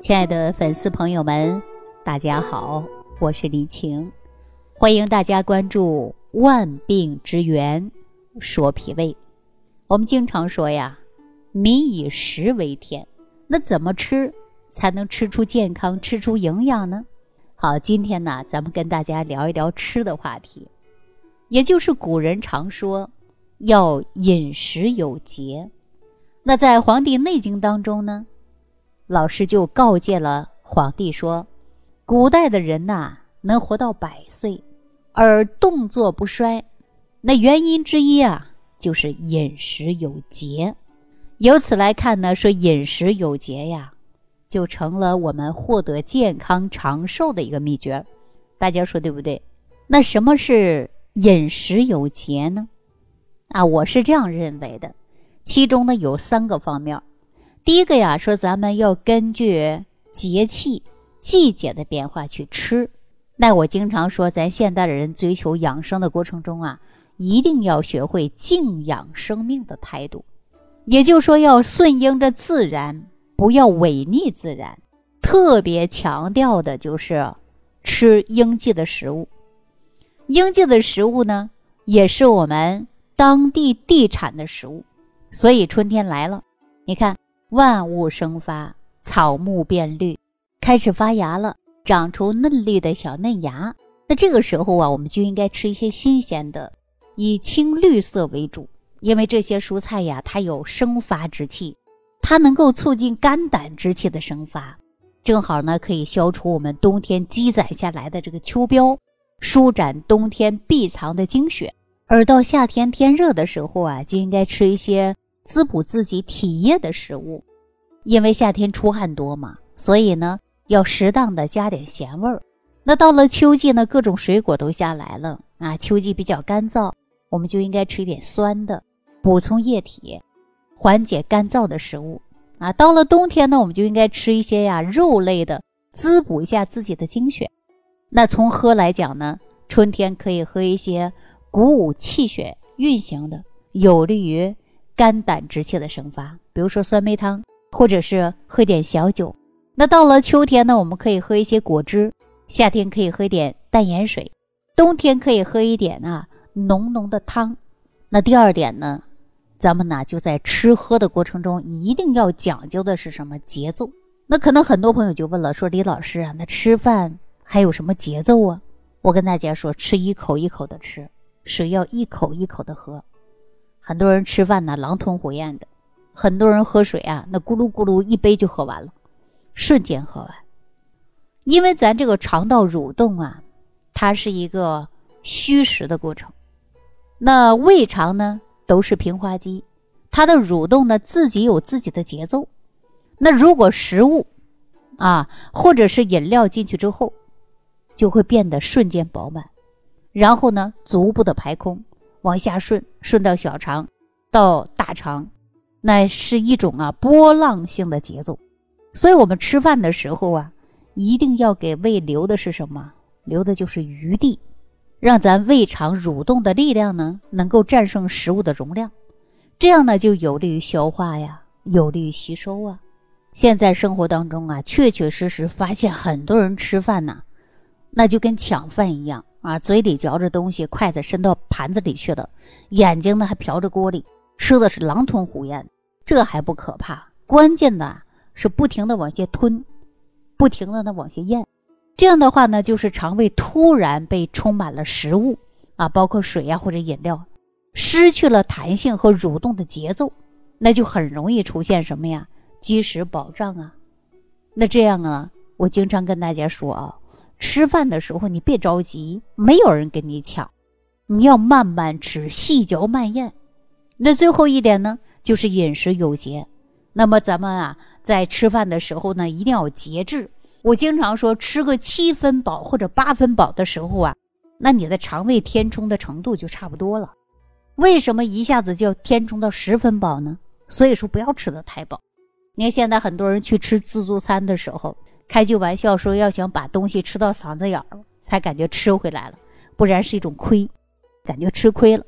亲爱的粉丝朋友们，大家好，我是李晴，欢迎大家关注《万病之源说脾胃》。我们经常说呀，“民以食为天”，那怎么吃才能吃出健康、吃出营养呢？好，今天呢，咱们跟大家聊一聊吃的话题，也就是古人常说要饮食有节。那在《黄帝内经》当中呢？老师就告诫了皇帝说：“古代的人呐，能活到百岁，而动作不衰，那原因之一啊，就是饮食有节。由此来看呢，说饮食有节呀，就成了我们获得健康长寿的一个秘诀。大家说对不对？那什么是饮食有节呢？啊，我是这样认为的，其中呢有三个方面。”第一个呀，说咱们要根据节气、季节的变化去吃。那我经常说，咱现代的人追求养生的过程中啊，一定要学会静养生命的态度，也就是说要顺应着自然，不要违逆自然。特别强调的就是吃应季的食物。应季的食物呢，也是我们当地地产的食物。所以春天来了，你看。万物生发，草木变绿，开始发芽了，长出嫩绿的小嫩芽。那这个时候啊，我们就应该吃一些新鲜的，以青绿色为主，因为这些蔬菜呀，它有生发之气，它能够促进肝胆之气的生发，正好呢可以消除我们冬天积攒下来的这个秋膘，舒展冬天闭藏的精血。而到夏天天热的时候啊，就应该吃一些。滋补自己体液的食物，因为夏天出汗多嘛，所以呢要适当的加点咸味儿。那到了秋季呢，各种水果都下来了啊，秋季比较干燥，我们就应该吃一点酸的，补充液体，缓解干燥的食物啊。到了冬天呢，我们就应该吃一些呀肉类的，滋补一下自己的精血。那从喝来讲呢，春天可以喝一些鼓舞气血运行的，有利于。肝胆之气的生发，比如说酸梅汤，或者是喝点小酒。那到了秋天呢，我们可以喝一些果汁；夏天可以喝一点淡盐水；冬天可以喝一点啊浓浓的汤。那第二点呢，咱们呢就在吃喝的过程中，一定要讲究的是什么节奏？那可能很多朋友就问了，说李老师啊，那吃饭还有什么节奏啊？我跟大家说，吃一口一口的吃，水要一口一口的喝。很多人吃饭呢，狼吞虎咽的；很多人喝水啊，那咕噜咕噜一杯就喝完了，瞬间喝完。因为咱这个肠道蠕动啊，它是一个虚实的过程。那胃肠呢，都是平滑肌，它的蠕动呢，自己有自己的节奏。那如果食物啊，或者是饮料进去之后，就会变得瞬间饱满，然后呢，逐步的排空。往下顺，顺到小肠，到大肠，那是一种啊波浪性的节奏。所以，我们吃饭的时候啊，一定要给胃留的是什么？留的就是余地，让咱胃肠蠕动的力量呢，能够战胜食物的容量。这样呢，就有利于消化呀，有利于吸收啊。现在生活当中啊，确确实实发现很多人吃饭呢，那就跟抢饭一样。啊，嘴里嚼着东西，筷子伸到盘子里去了，眼睛呢还瞟着锅里，吃的是狼吞虎咽。这还不可怕，关键的是不停的往下吞，不停的呢往下咽。这样的话呢，就是肠胃突然被充满了食物啊，包括水呀或者饮料，失去了弹性和蠕动的节奏，那就很容易出现什么呀？积食饱胀啊。那这样啊，我经常跟大家说啊。吃饭的时候，你别着急，没有人跟你抢，你要慢慢吃，细嚼慢咽。那最后一点呢，就是饮食有节。那么咱们啊，在吃饭的时候呢，一定要节制。我经常说，吃个七分饱或者八分饱的时候啊，那你的肠胃填充的程度就差不多了。为什么一下子就填充到十分饱呢？所以说不要吃的太饱。你看现在很多人去吃自助餐的时候。开句玩笑说，要想把东西吃到嗓子眼儿，才感觉吃回来了，不然是一种亏，感觉吃亏了，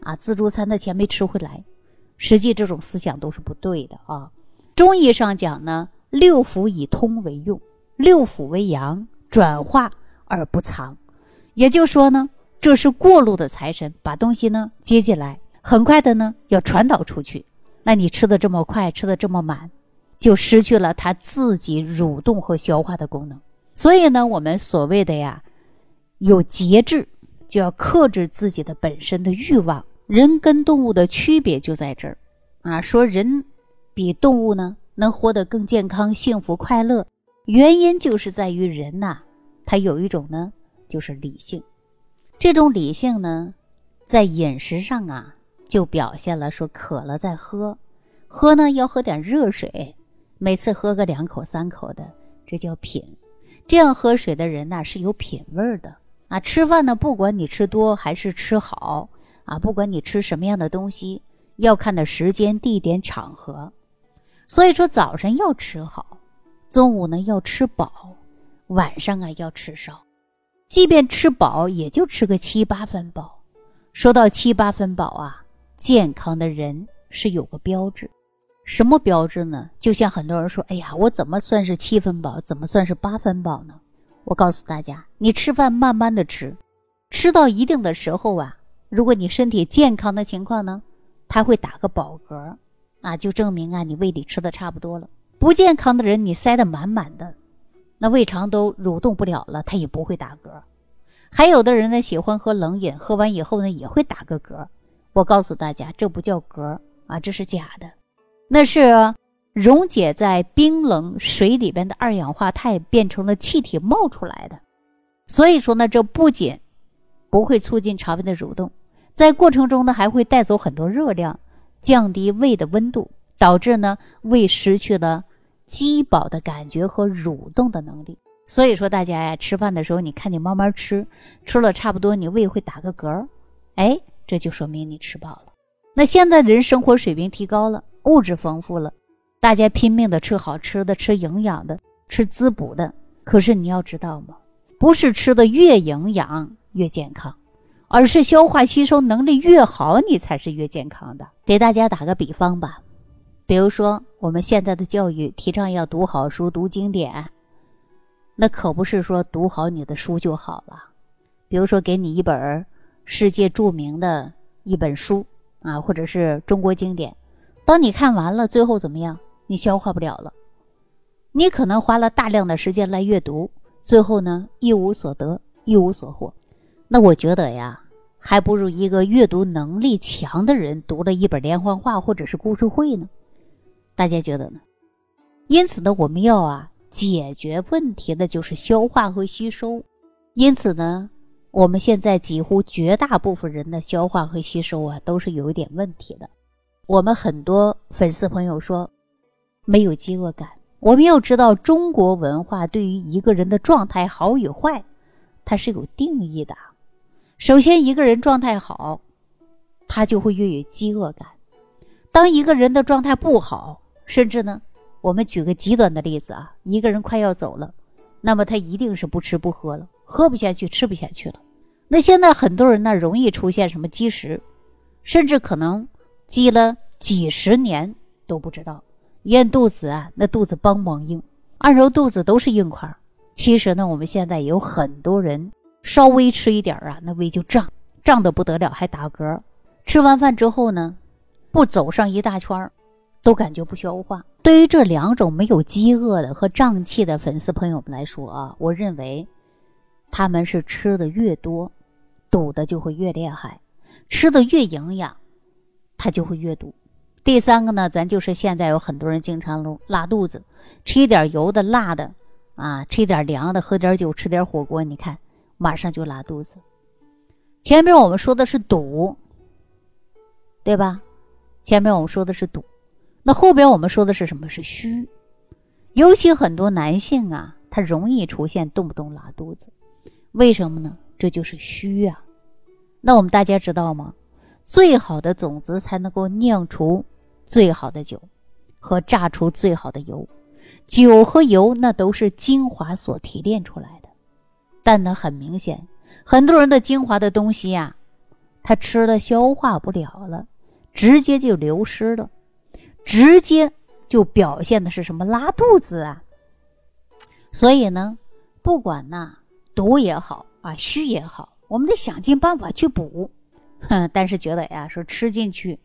啊，自助餐的钱没吃回来，实际这种思想都是不对的啊。中医上讲呢，六腑以通为用，六腑为阳，转化而不藏。也就是说呢，这是过路的财神，把东西呢接进来，很快的呢要传导出去。那你吃的这么快，吃的这么满，就失去了它自己蠕动和消化的功能。所以呢，我们所谓的呀，有节制，就要克制自己的本身的欲望。人跟动物的区别就在这儿，啊，说人比动物呢能活得更健康、幸福、快乐，原因就是在于人呐，他有一种呢，就是理性。这种理性呢，在饮食上啊，就表现了说渴了再喝，喝呢要喝点热水，每次喝个两口三口的，这叫品。这样喝水的人呐是有品味的啊。吃饭呢，不管你吃多还是吃好。啊，不管你吃什么样的东西，要看的时间、地点、场合。所以说，早晨要吃好，中午呢要吃饱，晚上啊要吃少。即便吃饱，也就吃个七八分饱。说到七八分饱啊，健康的人是有个标志，什么标志呢？就像很多人说：“哎呀，我怎么算是七分饱？怎么算是八分饱呢？”我告诉大家，你吃饭慢慢的吃，吃到一定的时候啊。如果你身体健康的情况呢，他会打个饱嗝，啊，就证明啊你胃里吃的差不多了。不健康的人，你塞得满满的，那胃肠都蠕动不了了，他也不会打嗝。还有的人呢喜欢喝冷饮，喝完以后呢也会打个嗝。我告诉大家，这不叫嗝啊，这是假的，那是溶解在冰冷水里边的二氧化碳变成了气体冒出来的。所以说呢，这不仅不会促进肠胃的蠕动。在过程中呢，还会带走很多热量，降低胃的温度，导致呢胃失去了饥饱的感觉和蠕动的能力。所以说，大家呀，吃饭的时候，你看你慢慢吃，吃了差不多，你胃会打个嗝，哎，这就说明你吃饱了。那现在人生活水平提高了，物质丰富了，大家拼命的吃好吃的，吃营养的，吃滋补的。可是你要知道吗？不是吃的越营养越健康。而是消化吸收能力越好，你才是越健康的。给大家打个比方吧，比如说我们现在的教育提倡要读好书、读经典，那可不是说读好你的书就好了。比如说给你一本世界著名的一本书啊，或者是中国经典，当你看完了，最后怎么样？你消化不了了，你可能花了大量的时间来阅读，最后呢一无所得，一无所获。那我觉得呀。还不如一个阅读能力强的人读了一本连环画或者是故事会呢，大家觉得呢？因此呢，我们要啊解决问题的就是消化和吸收。因此呢，我们现在几乎绝大部分人的消化和吸收啊都是有一点问题的。我们很多粉丝朋友说没有饥饿感，我们要知道中国文化对于一个人的状态好与坏，它是有定义的。首先，一个人状态好，他就会越有饥饿感。当一个人的状态不好，甚至呢，我们举个极端的例子啊，一个人快要走了，那么他一定是不吃不喝了，喝不下去，吃不下去了。那现在很多人呢，容易出现什么积食，甚至可能积了几十年都不知道。咽肚子啊，那肚子梆梆硬，按揉肚子都是硬块。其实呢，我们现在有很多人。稍微吃一点啊，那胃就胀，胀得不得了，还打嗝。吃完饭之后呢，不走上一大圈儿，都感觉不消化。对于这两种没有饥饿的和胀气的粉丝朋友们来说啊，我认为他们是吃的越多，堵的就会越厉害；吃的越营养，它就会越堵。第三个呢，咱就是现在有很多人经常拉肚子，吃一点油的、辣的啊，吃一点凉的，喝点酒，吃点火锅，你看。马上就拉肚子。前面我们说的是堵，对吧？前面我们说的是堵，那后边我们说的是什么？是虚。尤其很多男性啊，他容易出现动不动拉肚子，为什么呢？这就是虚啊。那我们大家知道吗？最好的种子才能够酿出最好的酒，和榨出最好的油。酒和油那都是精华所提炼出来的。但呢，很明显，很多人的精华的东西呀，他吃了消化不了了，直接就流失了，直接就表现的是什么拉肚子啊。所以呢，不管呐毒也好啊虚也好，我们得想尽办法去补。哼，但是觉得呀，说吃进去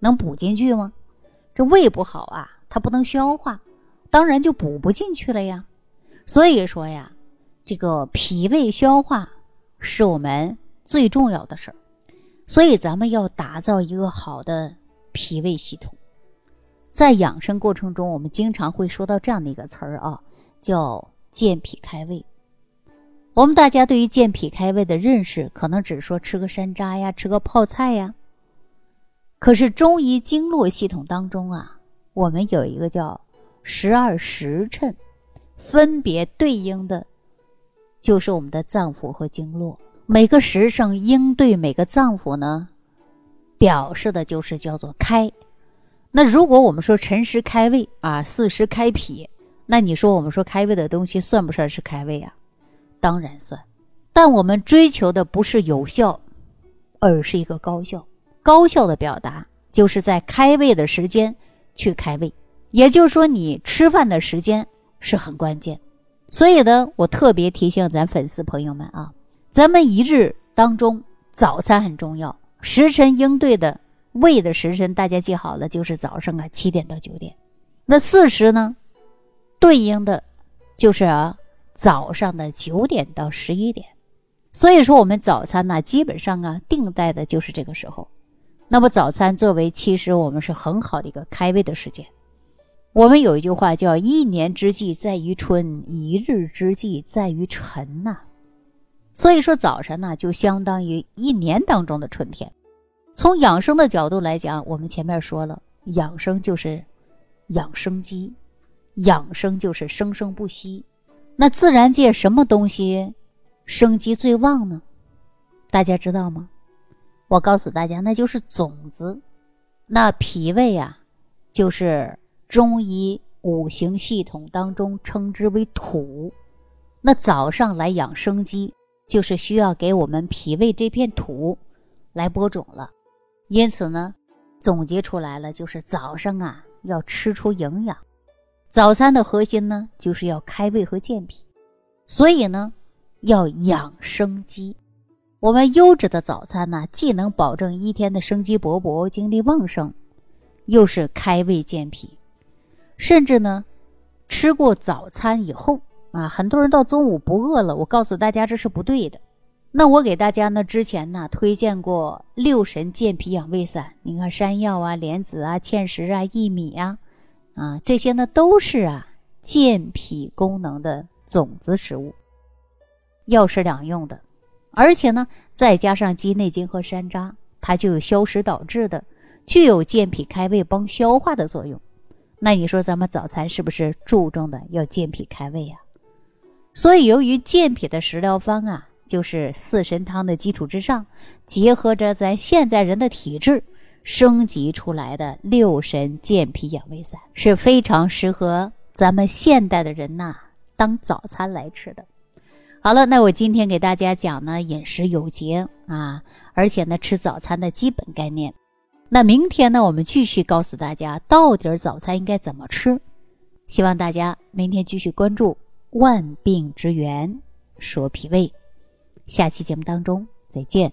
能补进去吗？这胃不好啊，它不能消化，当然就补不进去了呀。所以说呀，这个脾胃消化是我们最重要的事儿。所以咱们要打造一个好的脾胃系统。在养生过程中，我们经常会说到这样的一个词儿啊，叫健脾开胃。我们大家对于健脾开胃的认识，可能只说吃个山楂呀，吃个泡菜呀。可是中医经络系统当中啊，我们有一个叫十二时辰，分别对应的，就是我们的脏腑和经络。每个时辰应对每个脏腑呢，表示的就是叫做开。那如果我们说辰时开胃啊，巳时开脾，那你说我们说开胃的东西算不算是开胃啊？当然算。但我们追求的不是有效，而是一个高效。高效的表达就是在开胃的时间去开胃，也就是说你吃饭的时间是很关键。所以呢，我特别提醒咱粉丝朋友们啊。咱们一日当中，早餐很重要，时辰应对的胃的时辰，大家记好了，就是早上啊七点到九点。那巳时呢，对应的就是啊早上的九点到十一点。所以说，我们早餐呢，基本上啊定在的就是这个时候。那么早餐作为，其实我们是很好的一个开胃的时间。我们有一句话叫“一年之计在于春，一日之计在于晨”呐。所以说，早晨呢，就相当于一年当中的春天。从养生的角度来讲，我们前面说了，养生就是养生机，养生就是生生不息。那自然界什么东西生机最旺呢？大家知道吗？我告诉大家，那就是种子。那脾胃啊，就是中医五行系统当中称之为土。那早上来养生机。就是需要给我们脾胃这片土来播种了，因此呢，总结出来了，就是早上啊要吃出营养。早餐的核心呢，就是要开胃和健脾，所以呢，要养生机。我们优质的早餐呢，既能保证一天的生机勃勃、精力旺盛，又是开胃健脾，甚至呢，吃过早餐以后。啊，很多人到中午不饿了，我告诉大家这是不对的。那我给大家呢之前呢推荐过六神健脾养胃散，你看山药啊、莲子啊、芡实啊、薏米啊，啊这些呢都是啊健脾功能的种子食物，药食两用的，而且呢再加上鸡内金和山楂，它就有消食导滞的，具有健脾开胃、帮消化的作用。那你说咱们早餐是不是注重的要健脾开胃呀？所以，由于健脾的食疗方啊，就是四神汤的基础之上，结合着咱现在人的体质升级出来的六神健脾养胃散，是非常适合咱们现代的人呐当早餐来吃的。好了，那我今天给大家讲呢饮食有节啊，而且呢吃早餐的基本概念。那明天呢，我们继续告诉大家到底早餐应该怎么吃。希望大家明天继续关注。万病之源说脾胃，下期节目当中再见。